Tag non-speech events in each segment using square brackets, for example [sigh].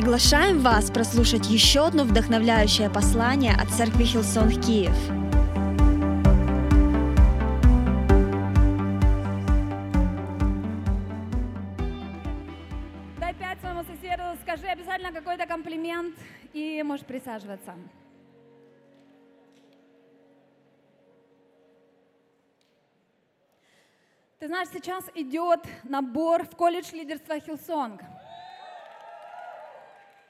Приглашаем вас прослушать еще одно вдохновляющее послание от церкви Hillsong Киев. Дай пять своему соседу, скажи обязательно какой-то комплимент и можешь присаживаться. Ты знаешь, сейчас идет набор в колледж лидерства Hillsong.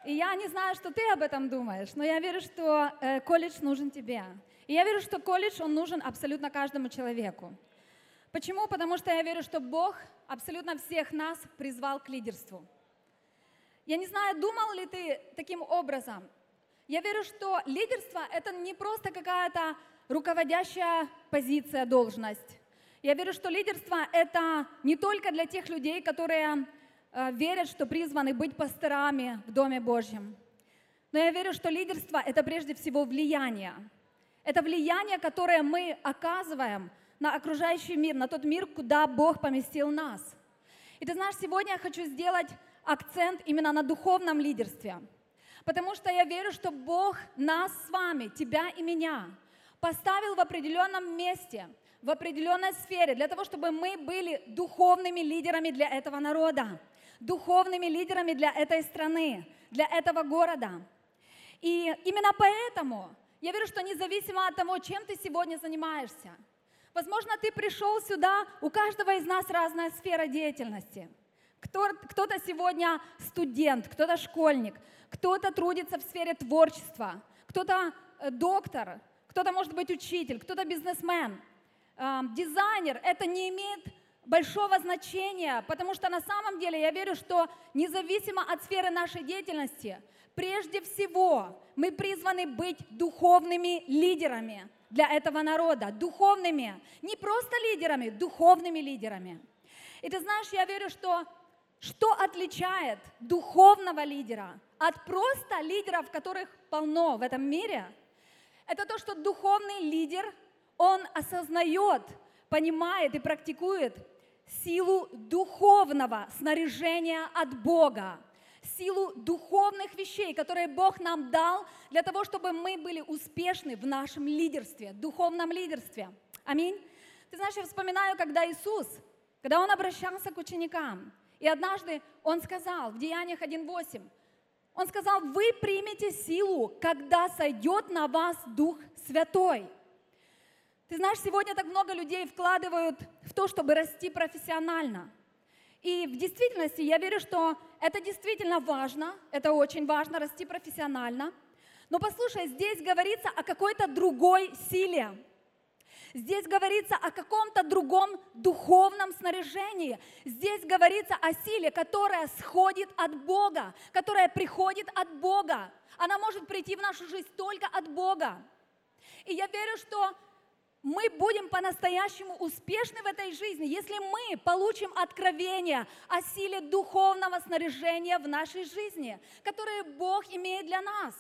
И я не знаю, что ты об этом думаешь, но я верю, что э, колледж нужен тебе. И я верю, что колледж, он нужен абсолютно каждому человеку. Почему? Потому что я верю, что Бог абсолютно всех нас призвал к лидерству. Я не знаю, думал ли ты таким образом. Я верю, что лидерство – это не просто какая-то руководящая позиция, должность. Я верю, что лидерство – это не только для тех людей, которые верят, что призваны быть пасторами в Доме Божьем. Но я верю, что лидерство – это прежде всего влияние. Это влияние, которое мы оказываем на окружающий мир, на тот мир, куда Бог поместил нас. И ты знаешь, сегодня я хочу сделать акцент именно на духовном лидерстве. Потому что я верю, что Бог нас с вами, тебя и меня, поставил в определенном месте, в определенной сфере, для того, чтобы мы были духовными лидерами для этого народа, духовными лидерами для этой страны, для этого города. И именно поэтому я верю, что независимо от того, чем ты сегодня занимаешься, возможно, ты пришел сюда, у каждого из нас разная сфера деятельности. Кто, кто-то сегодня студент, кто-то школьник, кто-то трудится в сфере творчества, кто-то э, доктор, кто-то может быть учитель, кто-то бизнесмен, дизайнер. Это не имеет большого значения, потому что на самом деле я верю, что независимо от сферы нашей деятельности, прежде всего мы призваны быть духовными лидерами для этого народа, духовными, не просто лидерами, духовными лидерами. И ты знаешь, я верю, что что отличает духовного лидера от просто лидеров, которых полно в этом мире? Это то, что духовный лидер, он осознает, понимает и практикует силу духовного снаряжения от Бога, силу духовных вещей, которые Бог нам дал для того, чтобы мы были успешны в нашем лидерстве, духовном лидерстве. Аминь. Ты знаешь, я вспоминаю, когда Иисус, когда Он обращался к ученикам, и однажды Он сказал в Деяниях 1.8, Он сказал, вы примете силу, когда сойдет на вас Дух Святой. Ты знаешь, сегодня так много людей вкладывают в то, чтобы расти профессионально. И в действительности я верю, что это действительно важно, это очень важно, расти профессионально. Но послушай, здесь говорится о какой-то другой силе. Здесь говорится о каком-то другом духовном снаряжении. Здесь говорится о силе, которая сходит от Бога, которая приходит от Бога. Она может прийти в нашу жизнь только от Бога. И я верю, что мы будем по-настоящему успешны в этой жизни, если мы получим откровение о силе духовного снаряжения в нашей жизни, которое Бог имеет для нас.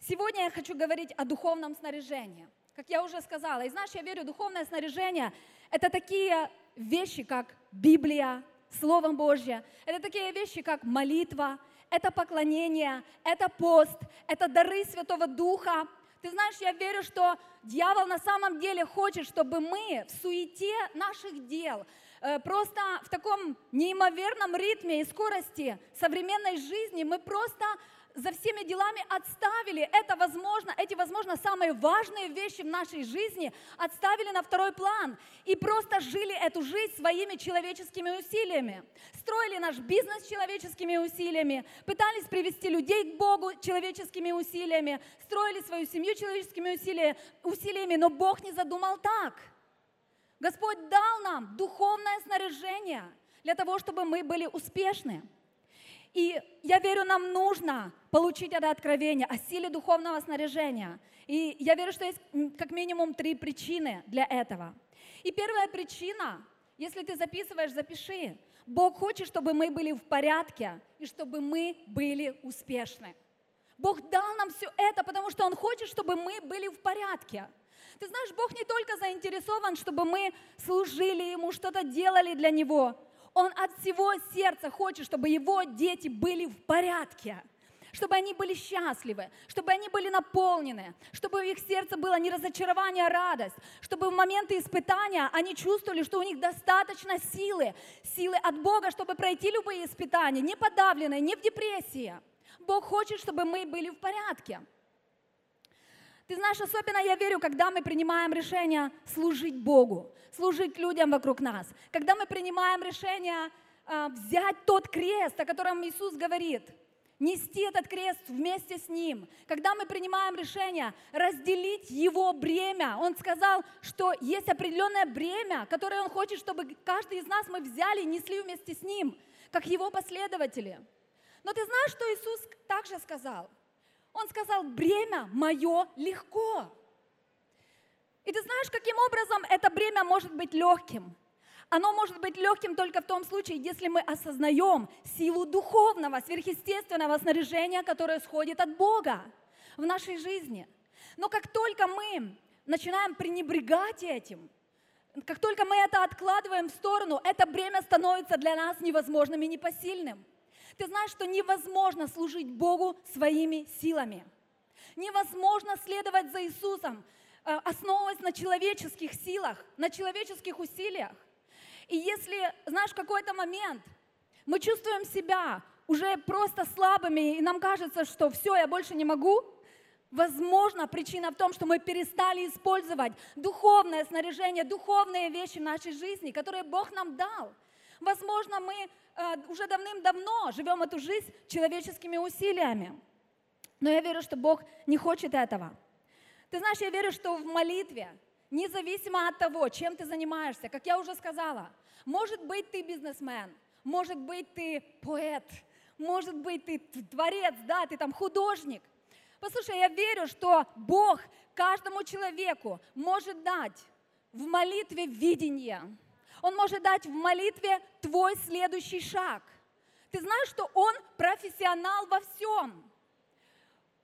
Сегодня я хочу говорить о духовном снаряжении. Как я уже сказала, и знаешь, я верю, духовное снаряжение – это такие вещи, как Библия, Слово Божье, это такие вещи, как молитва, это поклонение, это пост, это дары Святого Духа, ты знаешь, я верю, что дьявол на самом деле хочет, чтобы мы в суете наших дел, э, просто в таком неимоверном ритме и скорости современной жизни мы просто за всеми делами отставили это возможно, эти, возможно, самые важные вещи в нашей жизни отставили на второй план и просто жили эту жизнь своими человеческими усилиями. Строили наш бизнес человеческими усилиями, пытались привести людей к Богу человеческими усилиями, строили свою семью человеческими усилиями, но Бог не задумал так. Господь дал нам духовное снаряжение для того, чтобы мы были успешны. И я верю, нам нужно получить это откровение о силе духовного снаряжения. И я верю, что есть как минимум три причины для этого. И первая причина, если ты записываешь, запиши. Бог хочет, чтобы мы были в порядке и чтобы мы были успешны. Бог дал нам все это, потому что Он хочет, чтобы мы были в порядке. Ты знаешь, Бог не только заинтересован, чтобы мы служили Ему, что-то делали для Него. Он от всего сердца хочет, чтобы его дети были в порядке чтобы они были счастливы, чтобы они были наполнены, чтобы в их сердце было не разочарование, а радость, чтобы в моменты испытания они чувствовали, что у них достаточно силы, силы от Бога, чтобы пройти любые испытания, не подавленные, не в депрессии. Бог хочет, чтобы мы были в порядке. Ты знаешь, особенно я верю, когда мы принимаем решение служить Богу, служить людям вокруг нас, когда мы принимаем решение э, взять тот крест, о котором Иисус говорит – нести этот крест вместе с Ним. Когда мы принимаем решение разделить Его бремя, Он сказал, что есть определенное бремя, которое Он хочет, чтобы каждый из нас мы взяли и несли вместе с Ним, как Его последователи. Но ты знаешь, что Иисус также сказал? Он сказал, бремя мое легко. И ты знаешь, каким образом это бремя может быть легким? Оно может быть легким только в том случае, если мы осознаем силу духовного, сверхъестественного снаряжения, которое сходит от Бога в нашей жизни. Но как только мы начинаем пренебрегать этим, как только мы это откладываем в сторону, это бремя становится для нас невозможным и непосильным. Ты знаешь, что невозможно служить Богу своими силами. Невозможно следовать за Иисусом, э, основываясь на человеческих силах, на человеческих усилиях. И если, знаешь, в какой-то момент мы чувствуем себя уже просто слабыми, и нам кажется, что все, я больше не могу, возможно, причина в том, что мы перестали использовать духовное снаряжение, духовные вещи в нашей жизни, которые Бог нам дал. Возможно, мы э, уже давным-давно живем эту жизнь человеческими усилиями. Но я верю, что Бог не хочет этого. Ты знаешь, я верю, что в молитве независимо от того, чем ты занимаешься, как я уже сказала, может быть ты бизнесмен, может быть ты поэт, может быть ты творец, да, ты там художник. Послушай, я верю, что Бог каждому человеку может дать в молитве видение. Он может дать в молитве твой следующий шаг. Ты знаешь, что Он профессионал во всем.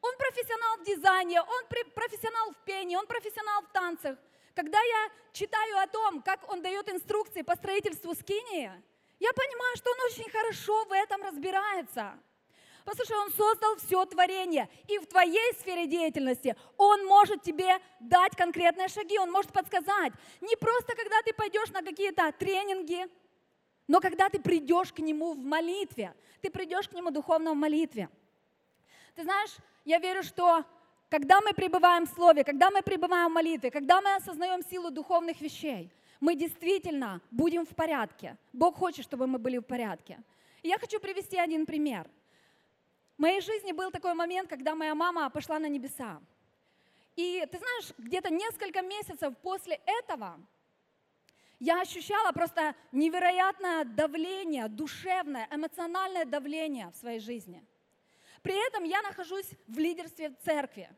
Он профессионал в дизайне, он профессионал в пении, он профессионал в танцах. Когда я читаю о том, как он дает инструкции по строительству скинии, я понимаю, что он очень хорошо в этом разбирается. Послушай, он создал все творение, и в твоей сфере деятельности он может тебе дать конкретные шаги, он может подсказать. Не просто, когда ты пойдешь на какие-то тренинги, но когда ты придешь к нему в молитве, ты придешь к нему духовно в молитве. Ты знаешь, я верю, что когда мы пребываем в Слове, когда мы пребываем в молитве, когда мы осознаем силу духовных вещей, мы действительно будем в порядке. Бог хочет, чтобы мы были в порядке. И я хочу привести один пример. В моей жизни был такой момент, когда моя мама пошла на небеса. И ты знаешь, где-то несколько месяцев после этого я ощущала просто невероятное давление, душевное, эмоциональное давление в своей жизни – при этом я нахожусь в лидерстве церкви.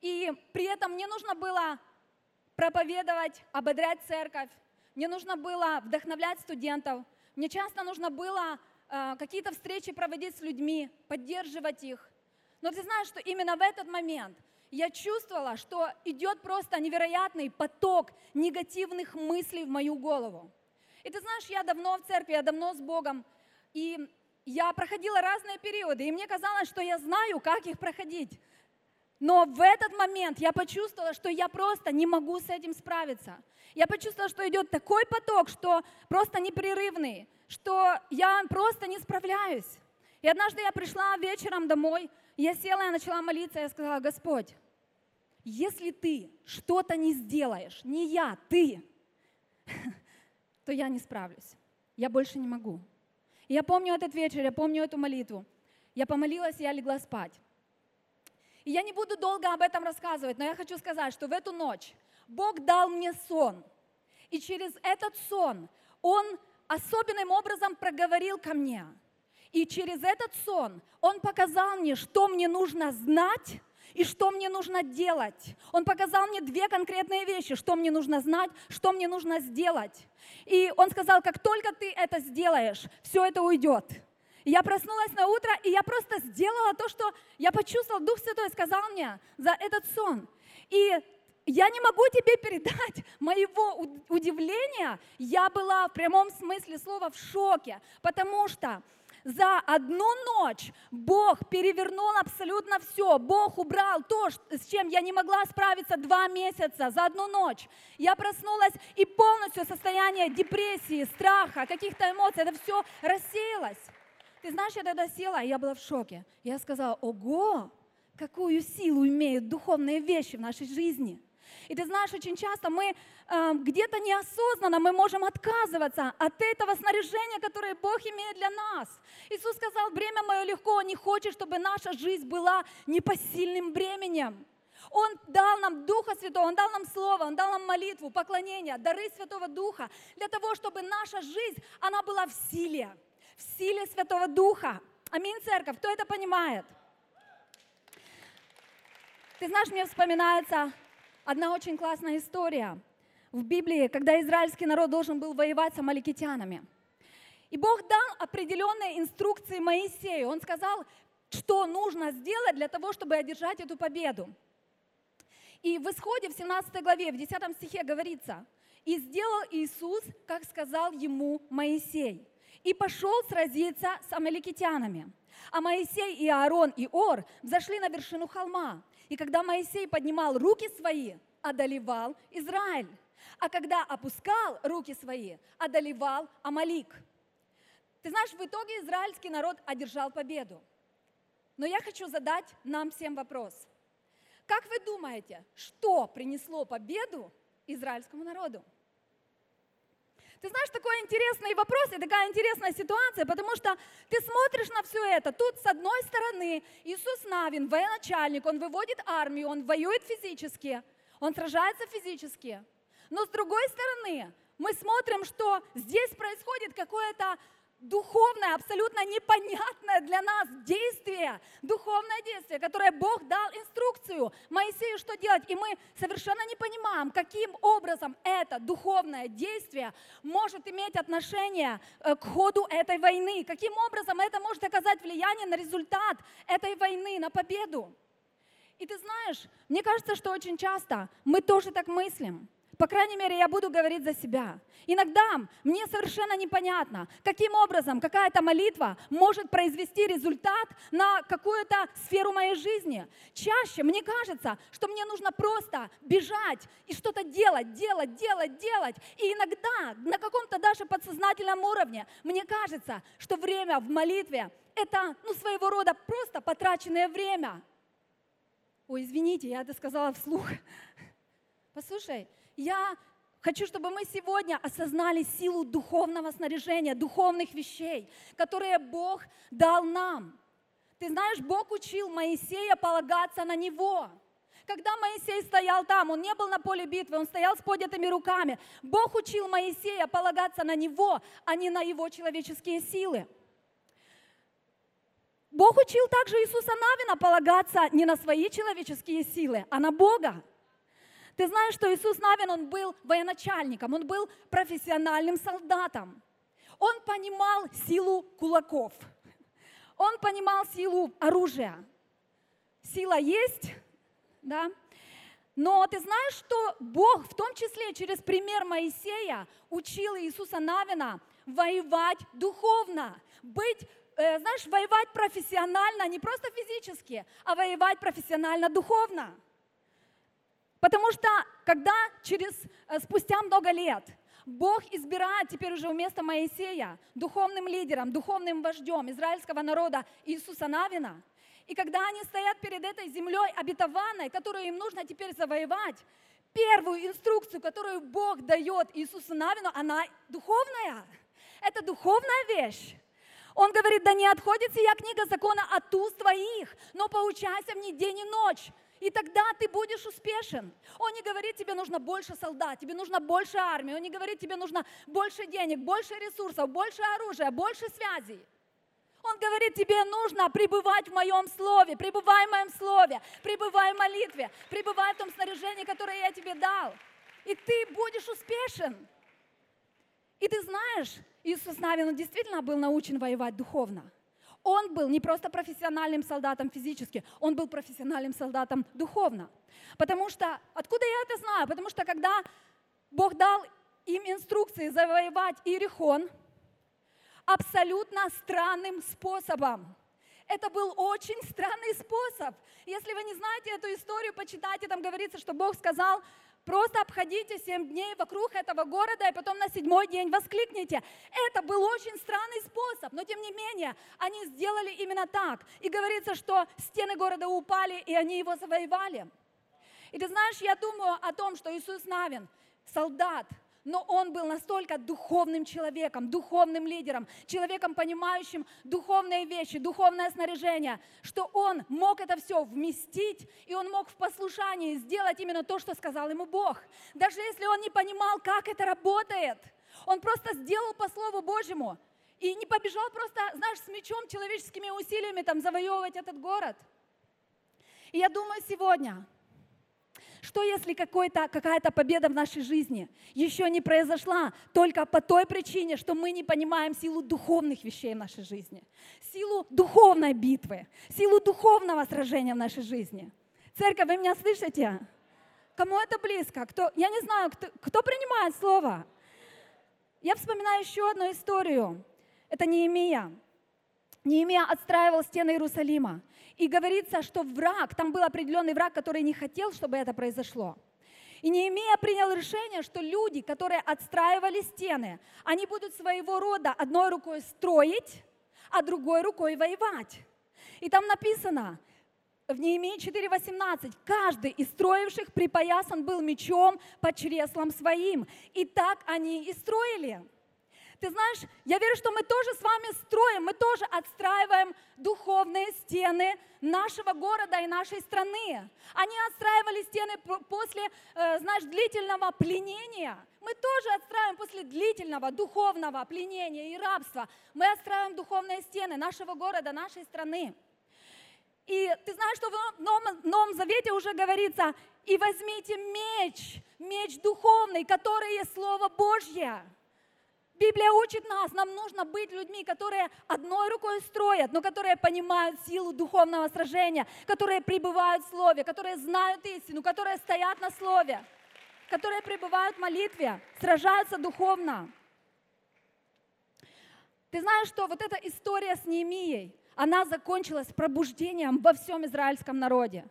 И при этом мне нужно было проповедовать, ободрять церковь, мне нужно было вдохновлять студентов, мне часто нужно было какие-то встречи проводить с людьми, поддерживать их. Но ты знаешь, что именно в этот момент я чувствовала, что идет просто невероятный поток негативных мыслей в мою голову. И ты знаешь, я давно в церкви, я давно с Богом, и я проходила разные периоды, и мне казалось, что я знаю, как их проходить. Но в этот момент я почувствовала, что я просто не могу с этим справиться. Я почувствовала, что идет такой поток, что просто непрерывный, что я просто не справляюсь. И однажды я пришла вечером домой, я села, я начала молиться, я сказала, Господь, если ты что-то не сделаешь, не я, ты, [laughs] то я не справлюсь. Я больше не могу. И я помню этот вечер, я помню эту молитву. Я помолилась, и я легла спать. И я не буду долго об этом рассказывать, но я хочу сказать, что в эту ночь Бог дал мне сон. И через этот сон Он особенным образом проговорил ко мне. И через этот сон Он показал мне, что мне нужно знать и что мне нужно делать. Он показал мне две конкретные вещи, что мне нужно знать, что мне нужно сделать. И он сказал, как только ты это сделаешь, все это уйдет. Я проснулась на утро, и я просто сделала то, что я почувствовала, Дух Святой сказал мне за этот сон. И я не могу тебе передать [laughs] моего удивления. Я была в прямом смысле слова в шоке, потому что за одну ночь Бог перевернул абсолютно все. Бог убрал то, с чем я не могла справиться два месяца за одну ночь. Я проснулась и полностью состояние депрессии, страха, каких-то эмоций, это все рассеялось. Ты знаешь, я тогда села, и я была в шоке. Я сказала, ого, какую силу имеют духовные вещи в нашей жизни. И ты знаешь, очень часто мы э, где-то неосознанно мы можем отказываться от этого снаряжения, которое Бог имеет для нас. Иисус сказал, бремя мое легко, Он не хочет, чтобы наша жизнь была непосильным бременем. Он дал нам Духа Святого, Он дал нам Слово, Он дал нам молитву, поклонение, дары Святого Духа, для того, чтобы наша жизнь, она была в силе, в силе Святого Духа. Аминь, церковь, кто это понимает? Ты знаешь, мне вспоминается одна очень классная история в Библии, когда израильский народ должен был воевать с амаликитянами. И Бог дал определенные инструкции Моисею. Он сказал, что нужно сделать для того, чтобы одержать эту победу. И в исходе, в 17 главе, в 10 стихе говорится, «И сделал Иисус, как сказал ему Моисей, и пошел сразиться с амаликитянами. А Моисей и Аарон и Ор взошли на вершину холма, и когда Моисей поднимал руки свои, одолевал Израиль. А когда опускал руки свои, одолевал Амалик. Ты знаешь, в итоге израильский народ одержал победу. Но я хочу задать нам всем вопрос. Как вы думаете, что принесло победу израильскому народу? Ты знаешь, такой интересный вопрос и такая интересная ситуация, потому что ты смотришь на все это. Тут с одной стороны Иисус Навин, военачальник, он выводит армию, он воюет физически, он сражается физически. Но с другой стороны, мы смотрим, что здесь происходит какое-то духовное, абсолютно непонятное для нас действие, духовное действие, которое Бог дал инструкцию Моисею, что делать. И мы совершенно не понимаем, каким образом это духовное действие может иметь отношение э, к ходу этой войны, каким образом это может оказать влияние на результат этой войны, на победу. И ты знаешь, мне кажется, что очень часто мы тоже так мыслим. По крайней мере, я буду говорить за себя. Иногда мне совершенно непонятно, каким образом какая-то молитва может произвести результат на какую-то сферу моей жизни. Чаще мне кажется, что мне нужно просто бежать и что-то делать, делать, делать, делать. И иногда на каком-то даже подсознательном уровне мне кажется, что время в молитве это ну, своего рода просто потраченное время. Ой, извините, я это сказала вслух. [laughs] Послушай, я хочу, чтобы мы сегодня осознали силу духовного снаряжения, духовных вещей, которые Бог дал нам. Ты знаешь, Бог учил Моисея полагаться на Него. Когда Моисей стоял там, он не был на поле битвы, он стоял с поднятыми руками. Бог учил Моисея полагаться на Него, а не на его человеческие силы. Бог учил также Иисуса Навина полагаться не на свои человеческие силы, а на Бога. Ты знаешь, что Иисус Навин, он был военачальником, он был профессиональным солдатом. Он понимал силу кулаков. Он понимал силу оружия. Сила есть, да? Но ты знаешь, что Бог, в том числе через пример Моисея, учил Иисуса Навина воевать духовно, быть э, знаешь, воевать профессионально, не просто физически, а воевать профессионально духовно. Потому что когда через, э, спустя много лет Бог избирает теперь уже вместо Моисея духовным лидером, духовным вождем израильского народа Иисуса Навина, и когда они стоят перед этой землей обетованной, которую им нужно теперь завоевать, первую инструкцию, которую Бог дает Иисусу Навину, она духовная. Это духовная вещь. Он говорит, да не отходит сия книга закона от уст твоих, но поучайся в ней день и ночь, и тогда ты будешь успешен. Он не говорит, тебе нужно больше солдат, тебе нужно больше армии. Он не говорит, тебе нужно больше денег, больше ресурсов, больше оружия, больше связей. Он говорит, тебе нужно пребывать в моем слове, пребывай в моем слове, пребывай в молитве, пребывай в том снаряжении, которое я тебе дал. И ты будешь успешен. И ты знаешь, Иисус Навин, он действительно был научен воевать духовно. Он был не просто профессиональным солдатом физически, он был профессиональным солдатом духовно. Потому что, откуда я это знаю? Потому что когда Бог дал им инструкции завоевать Иерихон абсолютно странным способом. Это был очень странный способ. Если вы не знаете эту историю, почитайте, там говорится, что Бог сказал, просто обходите семь дней вокруг этого города, и потом на седьмой день воскликните. Это был очень странный способ, но тем не менее, они сделали именно так. И говорится, что стены города упали, и они его завоевали. И ты знаешь, я думаю о том, что Иисус Навин, солдат, но он был настолько духовным человеком, духовным лидером, человеком, понимающим духовные вещи, духовное снаряжение, что он мог это все вместить, и он мог в послушании сделать именно то, что сказал ему Бог. Даже если он не понимал, как это работает, он просто сделал по Слову Божьему и не побежал просто, знаешь, с мечом, человеческими усилиями там завоевывать этот город. И я думаю сегодня, что если какая-то победа в нашей жизни еще не произошла только по той причине, что мы не понимаем силу духовных вещей в нашей жизни, силу духовной битвы, силу духовного сражения в нашей жизни? Церковь, вы меня слышите? Кому это близко? Кто, я не знаю, кто, кто принимает слово? Я вспоминаю еще одну историю. Это Неемия. Неемия отстраивал стены Иерусалима. И говорится, что враг, там был определенный враг, который не хотел, чтобы это произошло. И Неемия принял решение, что люди, которые отстраивали стены, они будут своего рода одной рукой строить, а другой рукой воевать. И там написано, в Неемии 4.18, каждый из строивших припоясан был мечом по чреслам своим. И так они и строили. Ты знаешь, я верю, что мы тоже с вами строим, мы тоже отстраиваем духовные стены нашего города и нашей страны. Они отстраивали стены после, э, знаешь, длительного пленения. Мы тоже отстраиваем после длительного духовного пленения и рабства. Мы отстраиваем духовные стены нашего города, нашей страны. И ты знаешь, что в Новом, Новом Завете уже говорится, и возьмите меч, меч духовный, который есть Слово Божье. Библия учит нас, нам нужно быть людьми, которые одной рукой строят, но которые понимают силу духовного сражения, которые пребывают в Слове, которые знают истину, которые стоят на Слове, которые пребывают в молитве, сражаются духовно. Ты знаешь, что вот эта история с Неемией, она закончилась пробуждением во всем израильском народе.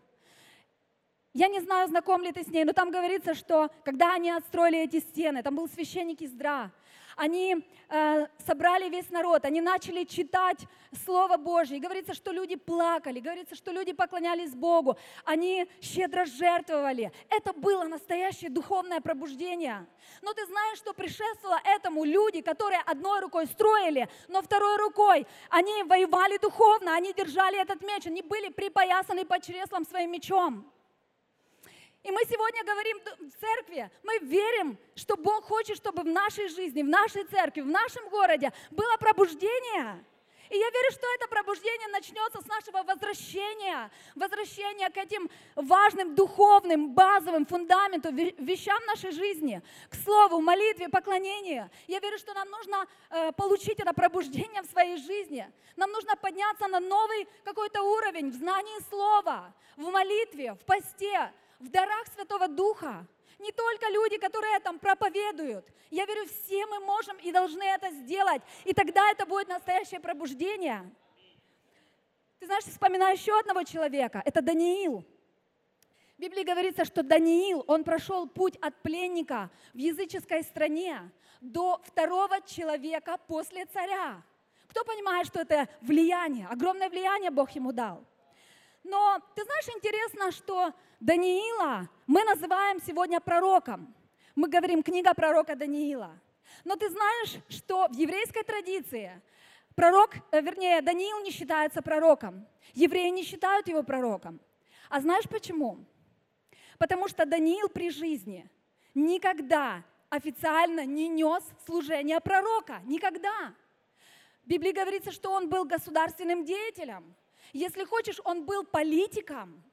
Я не знаю, знаком ли ты с ней, но там говорится, что когда они отстроили эти стены, там был священник Издра, они э, собрали весь народ, они начали читать Слово Божье. И говорится, что люди плакали, говорится, что люди поклонялись Богу, они щедро жертвовали. Это было настоящее духовное пробуждение. Но ты знаешь, что предшествовало этому люди, которые одной рукой строили, но второй рукой они воевали духовно, они держали этот меч, они были припоясаны под чреслом своим мечом. И мы сегодня говорим в церкви, мы верим, что Бог хочет, чтобы в нашей жизни, в нашей церкви, в нашем городе было пробуждение. И я верю, что это пробуждение начнется с нашего возвращения, возвращения к этим важным духовным, базовым фундаментам, вещам нашей жизни, к слову, молитве, поклонению. Я верю, что нам нужно э, получить это пробуждение в своей жизни. Нам нужно подняться на новый какой-то уровень в знании слова, в молитве, в посте, в дарах Святого Духа. Не только люди, которые там проповедуют. Я верю, все мы можем и должны это сделать. И тогда это будет настоящее пробуждение. Ты знаешь, вспоминаю еще одного человека. Это Даниил. В Библии говорится, что Даниил, он прошел путь от пленника в языческой стране до второго человека после царя. Кто понимает, что это влияние, огромное влияние Бог ему дал? Но ты знаешь, интересно, что Даниила мы называем сегодня пророком. Мы говорим книга пророка Даниила. Но ты знаешь, что в еврейской традиции пророк, э, вернее, Даниил не считается пророком. Евреи не считают его пророком. А знаешь почему? Потому что Даниил при жизни никогда официально не нес служение пророка. Никогда. В Библии говорится, что он был государственным деятелем. Если хочешь, он был политиком.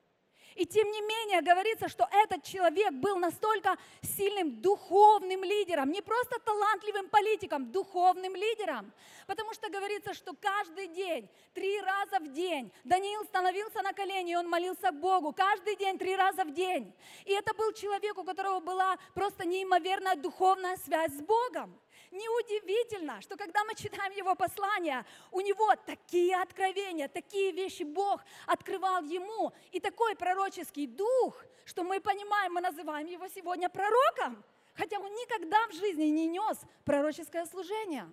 И тем не менее говорится, что этот человек был настолько сильным духовным лидером, не просто талантливым политиком, духовным лидером. Потому что говорится, что каждый день, три раза в день, Даниил становился на колени, и он молился Богу. Каждый день, три раза в день. И это был человек, у которого была просто неимоверная духовная связь с Богом. Неудивительно, что когда мы читаем его послание, у него такие откровения, такие вещи Бог открывал ему, и такой пророческий дух, что мы понимаем, мы называем его сегодня пророком, хотя он никогда в жизни не нес пророческое служение.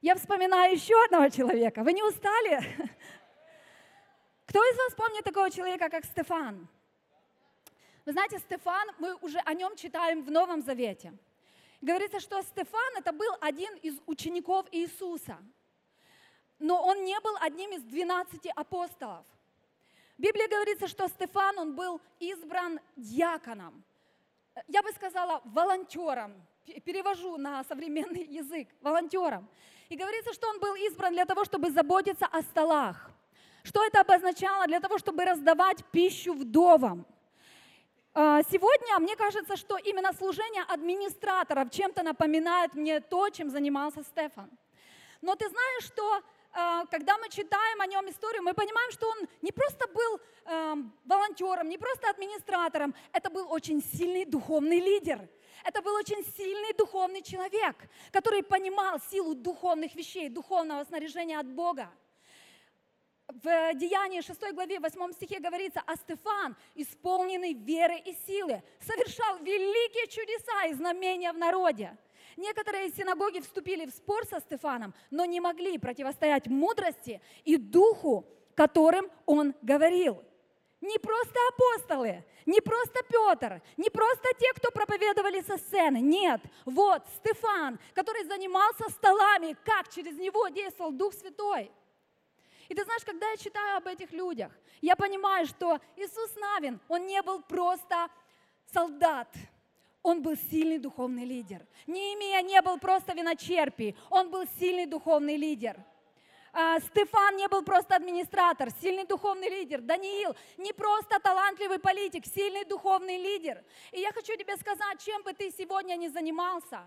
Я вспоминаю еще одного человека. Вы не устали? [laughs] Кто из вас помнит такого человека, как Стефан? Вы знаете, Стефан, мы уже о нем читаем в Новом Завете. Говорится, что Стефан это был один из учеников Иисуса, но он не был одним из 12 апостолов. В Библии говорится, что Стефан, он был избран диаконом. Я бы сказала, волонтером. Перевожу на современный язык. Волонтером. И говорится, что он был избран для того, чтобы заботиться о столах. Что это обозначало? Для того, чтобы раздавать пищу вдовам. А, сегодня мне кажется, что именно служение администраторов чем-то напоминает мне то, чем занимался Стефан. Но ты знаешь, что а, когда мы читаем о нем историю, мы понимаем, что он не просто был эм, волонтером, не просто администратором, это был очень сильный духовный лидер. Это был очень сильный духовный человек, который понимал силу духовных вещей, духовного снаряжения от Бога в Деянии 6 главе 8 стихе говорится, а Стефан, исполненный веры и силы, совершал великие чудеса и знамения в народе. Некоторые синагоги вступили в спор со Стефаном, но не могли противостоять мудрости и духу, которым он говорил. Не просто апостолы, не просто Петр, не просто те, кто проповедовали со сцены. Нет, вот Стефан, который занимался столами, как через него действовал Дух Святой. И ты знаешь, когда я читаю об этих людях, я понимаю, что Иисус Навин, он не был просто солдат, он был сильный духовный лидер. Неемия не был просто виночерпий, он был сильный духовный лидер. А, Стефан не был просто администратор, сильный духовный лидер. Даниил не просто талантливый политик, сильный духовный лидер. И я хочу тебе сказать, чем бы ты сегодня ни занимался,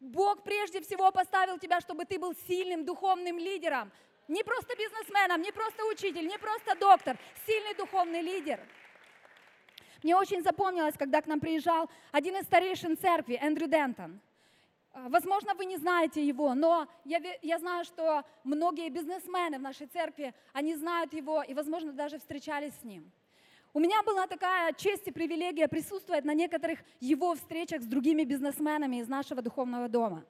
Бог прежде всего поставил тебя, чтобы ты был сильным духовным лидером, не просто бизнесменом, не просто учитель, не просто доктор, сильный духовный лидер. Мне очень запомнилось, когда к нам приезжал один из старейшин церкви, Эндрю Дентон. А, возможно, вы не знаете его, но я, я знаю, что многие бизнесмены в нашей церкви, они знают его и, возможно, даже встречались с ним. У меня была такая честь и привилегия присутствовать на некоторых его встречах с другими бизнесменами из нашего духовного дома.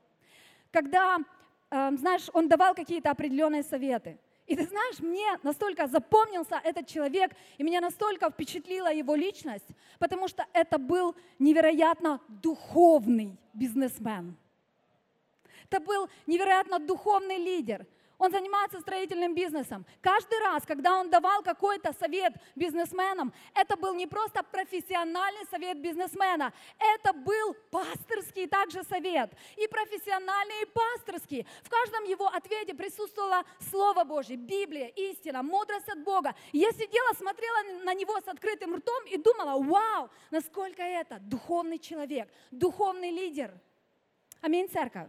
Когда знаешь, он давал какие-то определенные советы. И ты знаешь, мне настолько запомнился этот человек, и меня настолько впечатлила его личность, потому что это был невероятно духовный бизнесмен. Это был невероятно духовный лидер – он занимается строительным бизнесом. Каждый раз, когда он давал какой-то совет бизнесменам, это был не просто профессиональный совет бизнесмена, это был пасторский также совет. И профессиональный, и пасторский. В каждом его ответе присутствовало Слово Божье, Библия, истина, мудрость от Бога. Я сидела, смотрела на него с открытым ртом и думала, вау, насколько это духовный человек, духовный лидер. Аминь, церковь.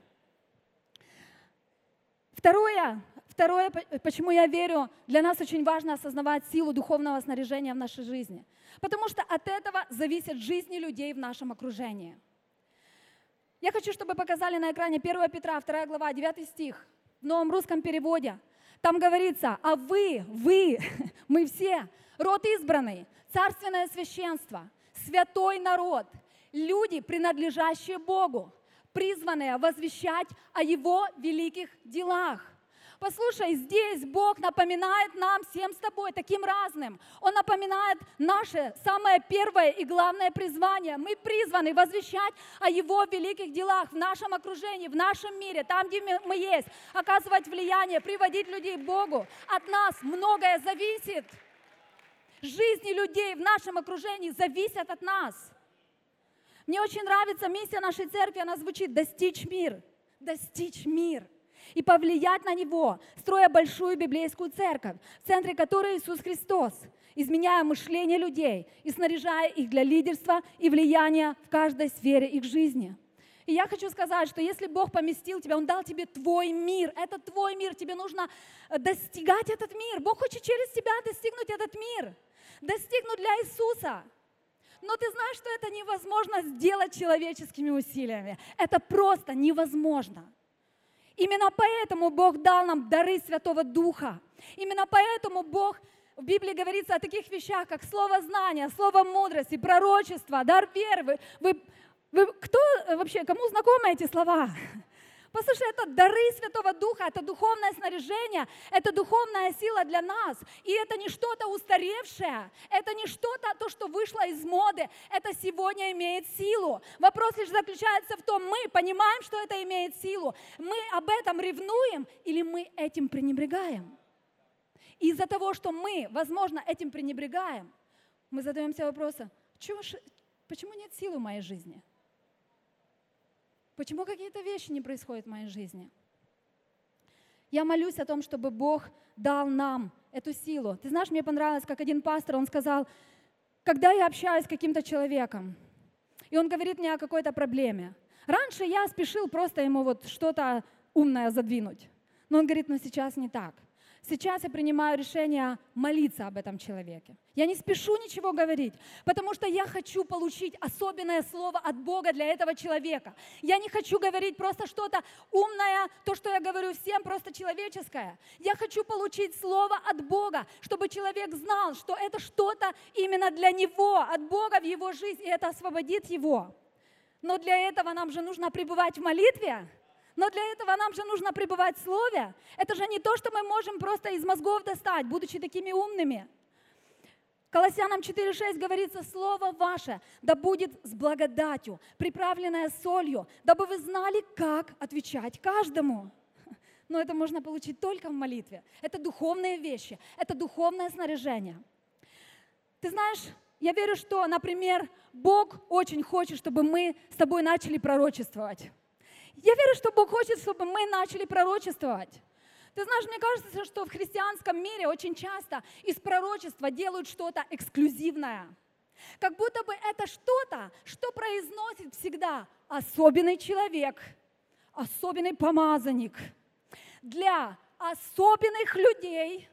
Второе, второе, почему я верю, для нас очень важно осознавать силу духовного снаряжения в нашей жизни. Потому что от этого зависит жизни людей в нашем окружении. Я хочу, чтобы показали на экране 1 Петра, 2 глава, 9 стих в новом русском переводе. Там говорится, а вы, вы, [laughs] мы все, род избранный, царственное священство, святой народ, люди, принадлежащие Богу, призванные возвещать о Его великих делах. Послушай, здесь Бог напоминает нам всем с тобой таким разным. Он напоминает наше самое первое и главное призвание. Мы призваны возвещать о Его великих делах в нашем окружении, в нашем мире, там, где мы есть, оказывать влияние, приводить людей к Богу. От нас многое зависит. Жизни людей в нашем окружении зависят от нас. Мне очень нравится миссия нашей церкви, она звучит «достичь мир», «достичь мир». и повлиять на него, строя большую библейскую церковь, в центре которой Иисус Христос, изменяя мышление людей и снаряжая их для лидерства и влияния в каждой сфере их жизни. И я хочу сказать, что если Бог поместил тебя, Он дал тебе твой мир, это твой мир, тебе нужно э, достигать этот мир. Бог хочет через тебя достигнуть этот мир, достигнуть для Иисуса. Но ты знаешь, что это невозможно сделать человеческими усилиями. Это просто невозможно. Именно поэтому Бог дал нам дары Святого Духа. Именно поэтому Бог в Библии говорится о таких вещах, как слово знания, слово мудрости, пророчество, дар веры. Вы, вы, кто вообще, кому знакомы эти слова? Послушай, это дары Святого Духа, это духовное снаряжение, это духовная сила для нас. И это не что-то устаревшее, это не что-то, то, что вышло из моды, это сегодня имеет силу. Вопрос лишь заключается в том, мы понимаем, что это имеет силу, мы об этом ревнуем или мы этим пренебрегаем. Из-за того, что мы, возможно, этим пренебрегаем, мы задаемся вопросом, почему нет силы в моей жизни? Почему какие-то вещи не происходят в моей жизни? Я молюсь о том, чтобы Бог дал нам эту силу. Ты знаешь, мне понравилось, как один пастор, он сказал, когда я общаюсь с каким-то человеком, и он говорит мне о какой-то проблеме. Раньше я спешил просто ему вот что-то умное задвинуть. Но он говорит, но сейчас не так. Сейчас я принимаю решение молиться об этом человеке. Я не спешу ничего говорить, потому что я хочу получить особенное слово от Бога для этого человека. Я не хочу говорить просто что-то умное, то, что я говорю всем, просто человеческое. Я хочу получить слово от Бога, чтобы человек знал, что это что-то именно для него, от Бога в его жизнь, и это освободит его. Но для этого нам же нужно пребывать в молитве, но для этого нам же нужно пребывать в Слове. Это же не то, что мы можем просто из мозгов достать, будучи такими умными. Колоссянам 4.6 говорится, Слово ваше да будет с благодатью, приправленное солью, дабы вы знали, как отвечать каждому. Но это можно получить только в молитве. Это духовные вещи, это духовное снаряжение. Ты знаешь, я верю, что, например, Бог очень хочет, чтобы мы с тобой начали пророчествовать. Я верю, что Бог хочет, чтобы мы начали пророчествовать. Ты знаешь, мне кажется, что в христианском мире очень часто из пророчества делают что-то эксклюзивное. Как будто бы это что-то, что произносит всегда особенный человек, особенный помазанник для особенных людей –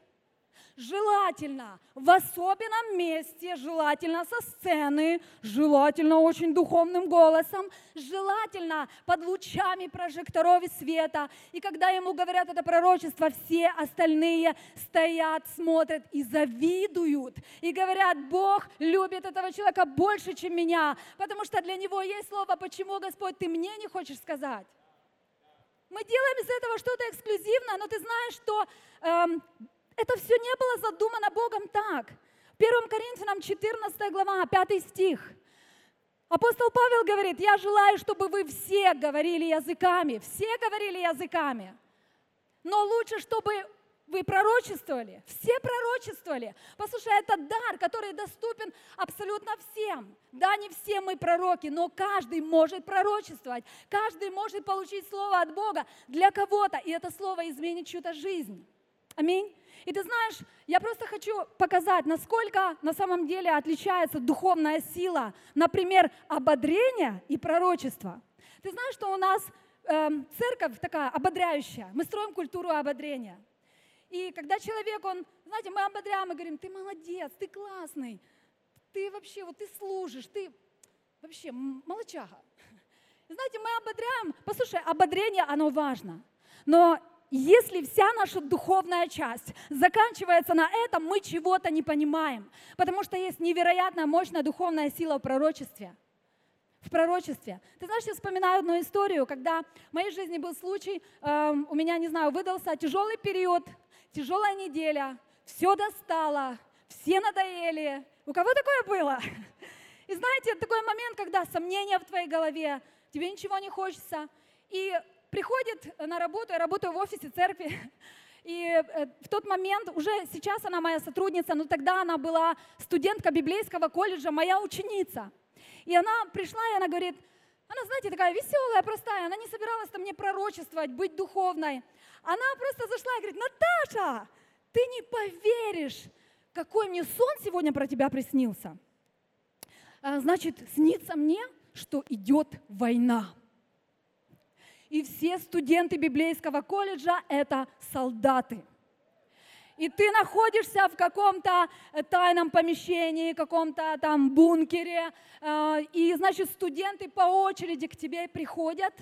желательно в особенном месте, желательно со сцены, желательно очень духовным голосом, желательно под лучами прожекторов и света. И когда ему говорят это пророчество, все остальные стоят, смотрят и завидуют. И говорят, Бог любит этого человека больше, чем меня, потому что для него есть слово, почему, Господь, ты мне не хочешь сказать? Мы делаем из этого что-то эксклюзивное, но ты знаешь, что эм, это все не было задумано Богом так. 1 Коринфянам 14 глава, 5 стих. Апостол Павел говорит, я желаю, чтобы вы все говорили языками, все говорили языками. Но лучше, чтобы вы пророчествовали, все пророчествовали. Послушай, это дар, который доступен абсолютно всем. Да, не все мы пророки, но каждый может пророчествовать, каждый может получить слово от Бога для кого-то, и это слово изменит чью-то жизнь. Аминь. И ты знаешь, я просто хочу показать, насколько на самом деле отличается духовная сила, например, ободрение и пророчество. Ты знаешь, что у нас э, церковь такая ободряющая, мы строим культуру ободрения. И когда человек, он, знаете, мы ободряем и говорим, ты молодец, ты классный, ты вообще, вот ты служишь, ты вообще молочага. [laughs] Знаете, мы ободряем, послушай, ободрение, оно важно. Но если вся наша духовная часть заканчивается на этом, мы чего-то не понимаем, потому что есть невероятно мощная духовная сила в пророчестве. В пророчестве. Ты знаешь, я вспоминаю одну историю, когда в моей жизни был случай, э, у меня, не знаю, выдался тяжелый период, тяжелая неделя, все достало, все надоели. У кого такое было? [laughs] И знаете, такой момент, когда сомнения в твоей голове, тебе ничего не хочется, и приходит на работу, я работаю в офисе церкви, [laughs] и э, в тот момент, уже сейчас она моя сотрудница, но тогда она была студентка библейского колледжа, моя ученица. И она пришла, и она говорит, Она, знаете, такая веселая, простая, она не собиралась там мне пророчествовать, быть духовной. Она просто зашла и говорит, Наташа, ты не поверишь, какой мне сон сегодня про тебя приснился. А, значит, снится мне, что идет война. И все студенты библейского колледжа – это солдаты – и ты находишься в каком-то э, тайном помещении, каком-то там бункере, э, и, значит, студенты по очереди к тебе приходят,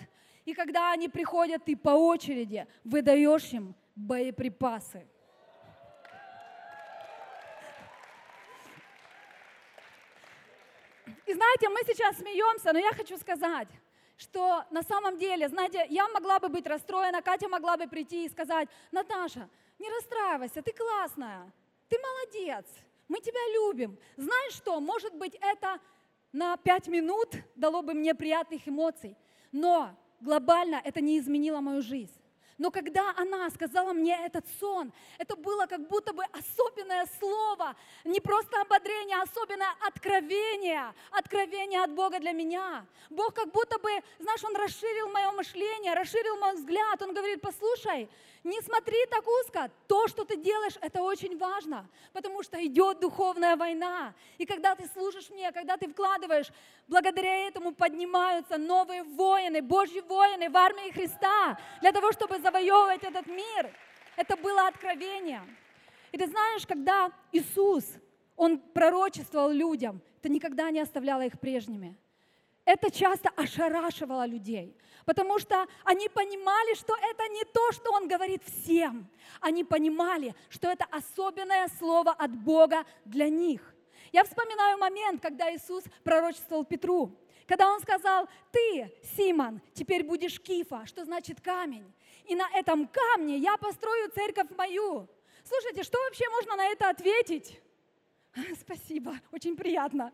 и когда они приходят, ты по очереди выдаешь им боеприпасы. И знаете, мы сейчас смеемся, но я хочу сказать, что на самом деле, знаете, я могла бы быть расстроена, Катя могла бы прийти и сказать, Наташа, не расстраивайся, ты классная, ты молодец, мы тебя любим. Знаешь что, может быть, это на пять минут дало бы мне приятных эмоций, но глобально это не изменило мою жизнь. Но когда она сказала мне этот сон, это было как будто бы особенное слово, не просто ободрение, а особенное откровение, откровение от Бога для меня. Бог как будто бы, знаешь, Он расширил мое мышление, расширил мой взгляд. Он говорит, послушай, не смотри так узко. То, что ты делаешь, это очень важно, потому что идет духовная война. И когда ты служишь мне, когда ты вкладываешь, благодаря этому поднимаются новые воины, Божьи воины в армии Христа, для того, чтобы завоевывать этот мир. Это было откровение. И ты знаешь, когда Иисус, Он пророчествовал людям, это никогда не оставляло их прежними. Это часто ошарашивало людей – потому что они понимали, что это не то, что Он говорит всем. Они понимали, что это особенное слово от Бога для них. Я вспоминаю момент, когда Иисус пророчествовал Петру, когда Он сказал, ты, Симон, теперь будешь кифа, что значит камень. И на этом камне я построю церковь мою. Слушайте, что вообще можно на это ответить? [laughs] Спасибо, очень приятно.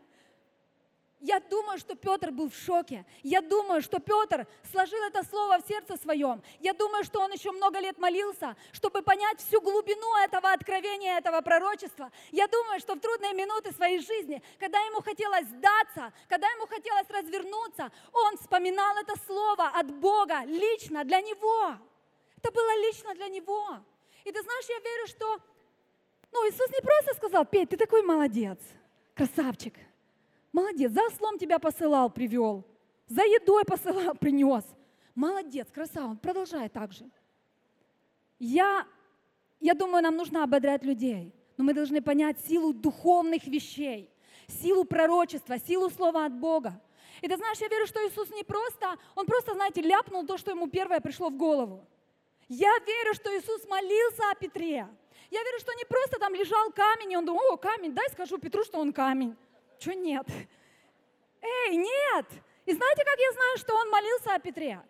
Я думаю, что Петр был в шоке. Я думаю, что Петр сложил это слово в сердце своем. Я думаю, что он еще много лет молился, чтобы понять всю глубину этого откровения, этого пророчества. Я думаю, что в трудные минуты своей жизни, когда ему хотелось сдаться, когда ему хотелось развернуться, он вспоминал это слово от Бога лично для него. Это было лично для него. И ты знаешь, я верю, что ну, Иисус не просто сказал, Петь, ты такой молодец, красавчик. Молодец, за ослом тебя посылал, привел. За едой посылал, [laughs] принес. Молодец, красава, продолжай так же. Я, я думаю, нам нужно ободрять людей, но мы должны понять силу духовных вещей, силу пророчества, силу слова от Бога. И ты знаешь, я верю, что Иисус не просто, Он просто, знаете, ляпнул то, что Ему первое пришло в голову. Я верю, что Иисус молился о Петре. Я верю, что не просто там лежал камень, и он думал, о, камень, дай скажу Петру, что он камень. Что нет? Эй, нет! И знаете, как я знаю, что он молился о Петре?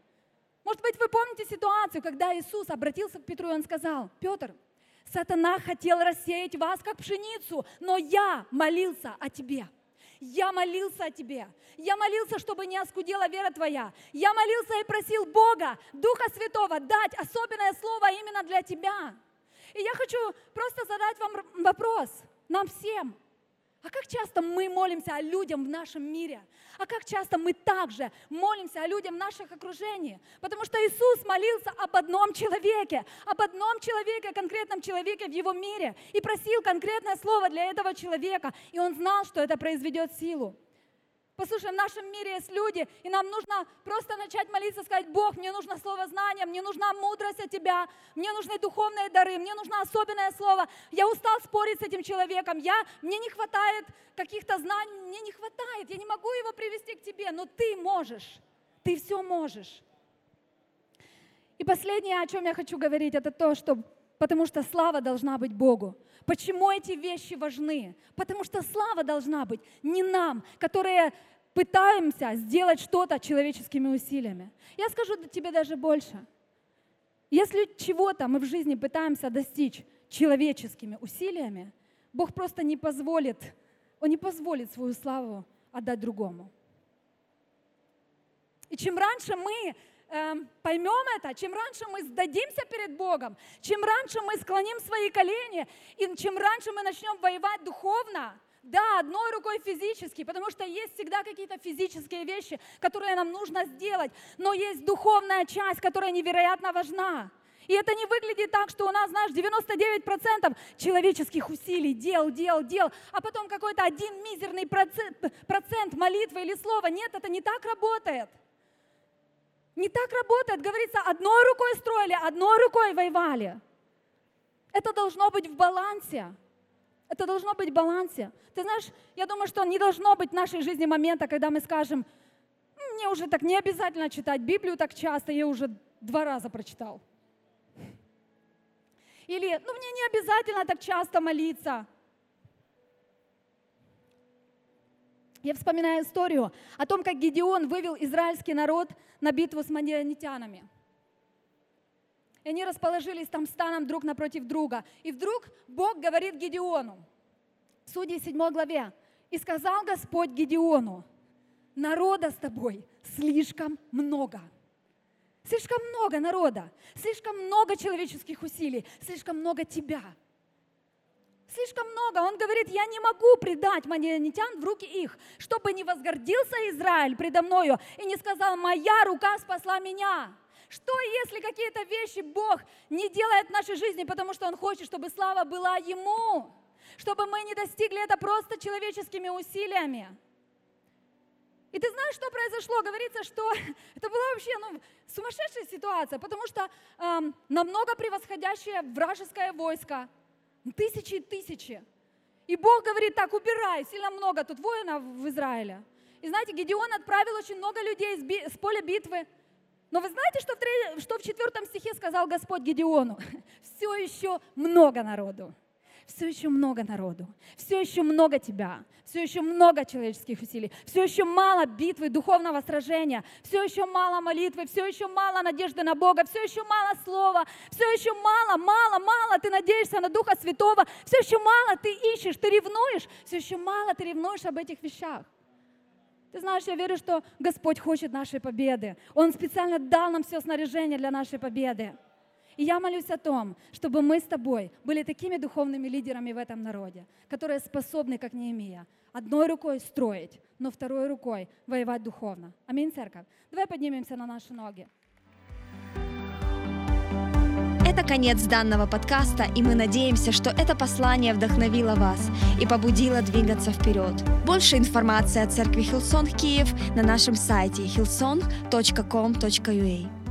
Может быть, вы помните ситуацию, когда Иисус обратился к Петру, и он сказал, Петр, сатана хотел рассеять вас, как пшеницу, но я молился о тебе. Я молился о тебе. Я молился, чтобы не оскудела вера твоя. Я молился и просил Бога, Духа Святого, дать особенное слово именно для тебя. И я хочу просто задать вам вопрос, нам всем – а как часто мы молимся о людях в нашем мире? А как часто мы также молимся о людях в наших окружении? Потому что Иисус молился об одном человеке, об одном человеке, конкретном человеке в его мире, и просил конкретное слово для этого человека, и он знал, что это произведет силу. Послушай, в нашем мире есть люди, и нам нужно просто начать молиться, сказать, Бог, мне нужно слово знания, мне нужна мудрость от Тебя, мне нужны духовные дары, мне нужно особенное слово. Я устал спорить с этим человеком, я, мне не хватает каких-то знаний, мне не хватает, я не могу его привести к Тебе, но Ты можешь, Ты все можешь. И последнее, о чем я хочу говорить, это то, что потому что слава должна быть Богу. Почему эти вещи важны? Потому что слава должна быть не нам, которые пытаемся сделать что-то человеческими усилиями. Я скажу тебе даже больше. Если чего-то мы в жизни пытаемся достичь человеческими усилиями, Бог просто не позволит, Он не позволит свою славу отдать другому. И чем раньше мы э, поймем это, чем раньше мы сдадимся перед Богом, чем раньше мы склоним свои колени, и чем раньше мы начнем воевать духовно, Да, одной рукой физически, потому что есть всегда какие-то физические вещи, которые нам нужно сделать, но есть духовная часть, которая невероятно важна. И это не выглядит так, что у нас, знаешь, 99% человеческих усилий, дел, дел, дел, а потом какой-то один мизерный процент, процент молитвы или слова. Нет, это не так работает. Не так работает. Говорится, одной рукой строили, одной рукой воевали. Это должно быть в балансе. Это должно быть в балансе. Ты знаешь, я думаю, что не должно быть в нашей жизни момента, когда мы скажем, мне уже так не обязательно читать Библию так часто, я уже два раза прочитал. Или, ну мне не обязательно так часто молиться. Я вспоминаю историю о том, как Гедеон вывел израильский народ на битву с мадианитянами. И они расположились там станом друг напротив друга. И вдруг Бог говорит Гедеону, в Судьи 7 главе, «И сказал Господь Гедеону, народа с тобой слишком много». Слишком много народа, слишком много человеческих усилий, слишком много тебя. Слишком много. Он говорит, я не могу предать маньянитян в руки их, чтобы не возгордился Израиль предо мною и не сказал, моя рука спасла меня. Что если какие-то вещи Бог не делает в нашей жизни, потому что Он хочет, чтобы слава была Ему, чтобы мы не достигли это просто человеческими усилиями. И ты знаешь, что произошло? Говорится, что [laughs] это была вообще ну, сумасшедшая ситуация, потому что эм, намного превосходящее вражеское войско, тысячи и тысячи. И Бог говорит, так, убирай, сильно много тут воинов в Израиле. И знаете, Гедеон отправил очень много людей с, би, с поля битвы. Но вы знаете, что в, три, что в четвертом стихе сказал Господь Гедеону? [laughs] Все еще много народу все еще много народу, все еще много тебя, все еще много человеческих усилий, все еще мало битвы, духовного сражения, все еще мало молитвы, все еще мало надежды на Бога, все еще мало слова, все еще мало, мало, мало ты надеешься на Духа Святого, все еще мало ты ищешь, ты ревнуешь, все еще мало ты ревнуешь об этих вещах. Ты знаешь, я верю, что Господь хочет нашей победы. Он специально дал нам все снаряжение для нашей победы. И я молюсь о том, чтобы мы с тобой были такими духовными лидерами в этом народе, которые способны, как Неемия, одной рукой строить, но второй рукой воевать духовно. Аминь, церковь. Давай поднимемся на наши ноги. Это конец данного подкаста, и мы надеемся, что это послание вдохновило вас и побудило двигаться вперед. Больше информации о церкви Хилсон Киев на нашем сайте hillsong.com.ua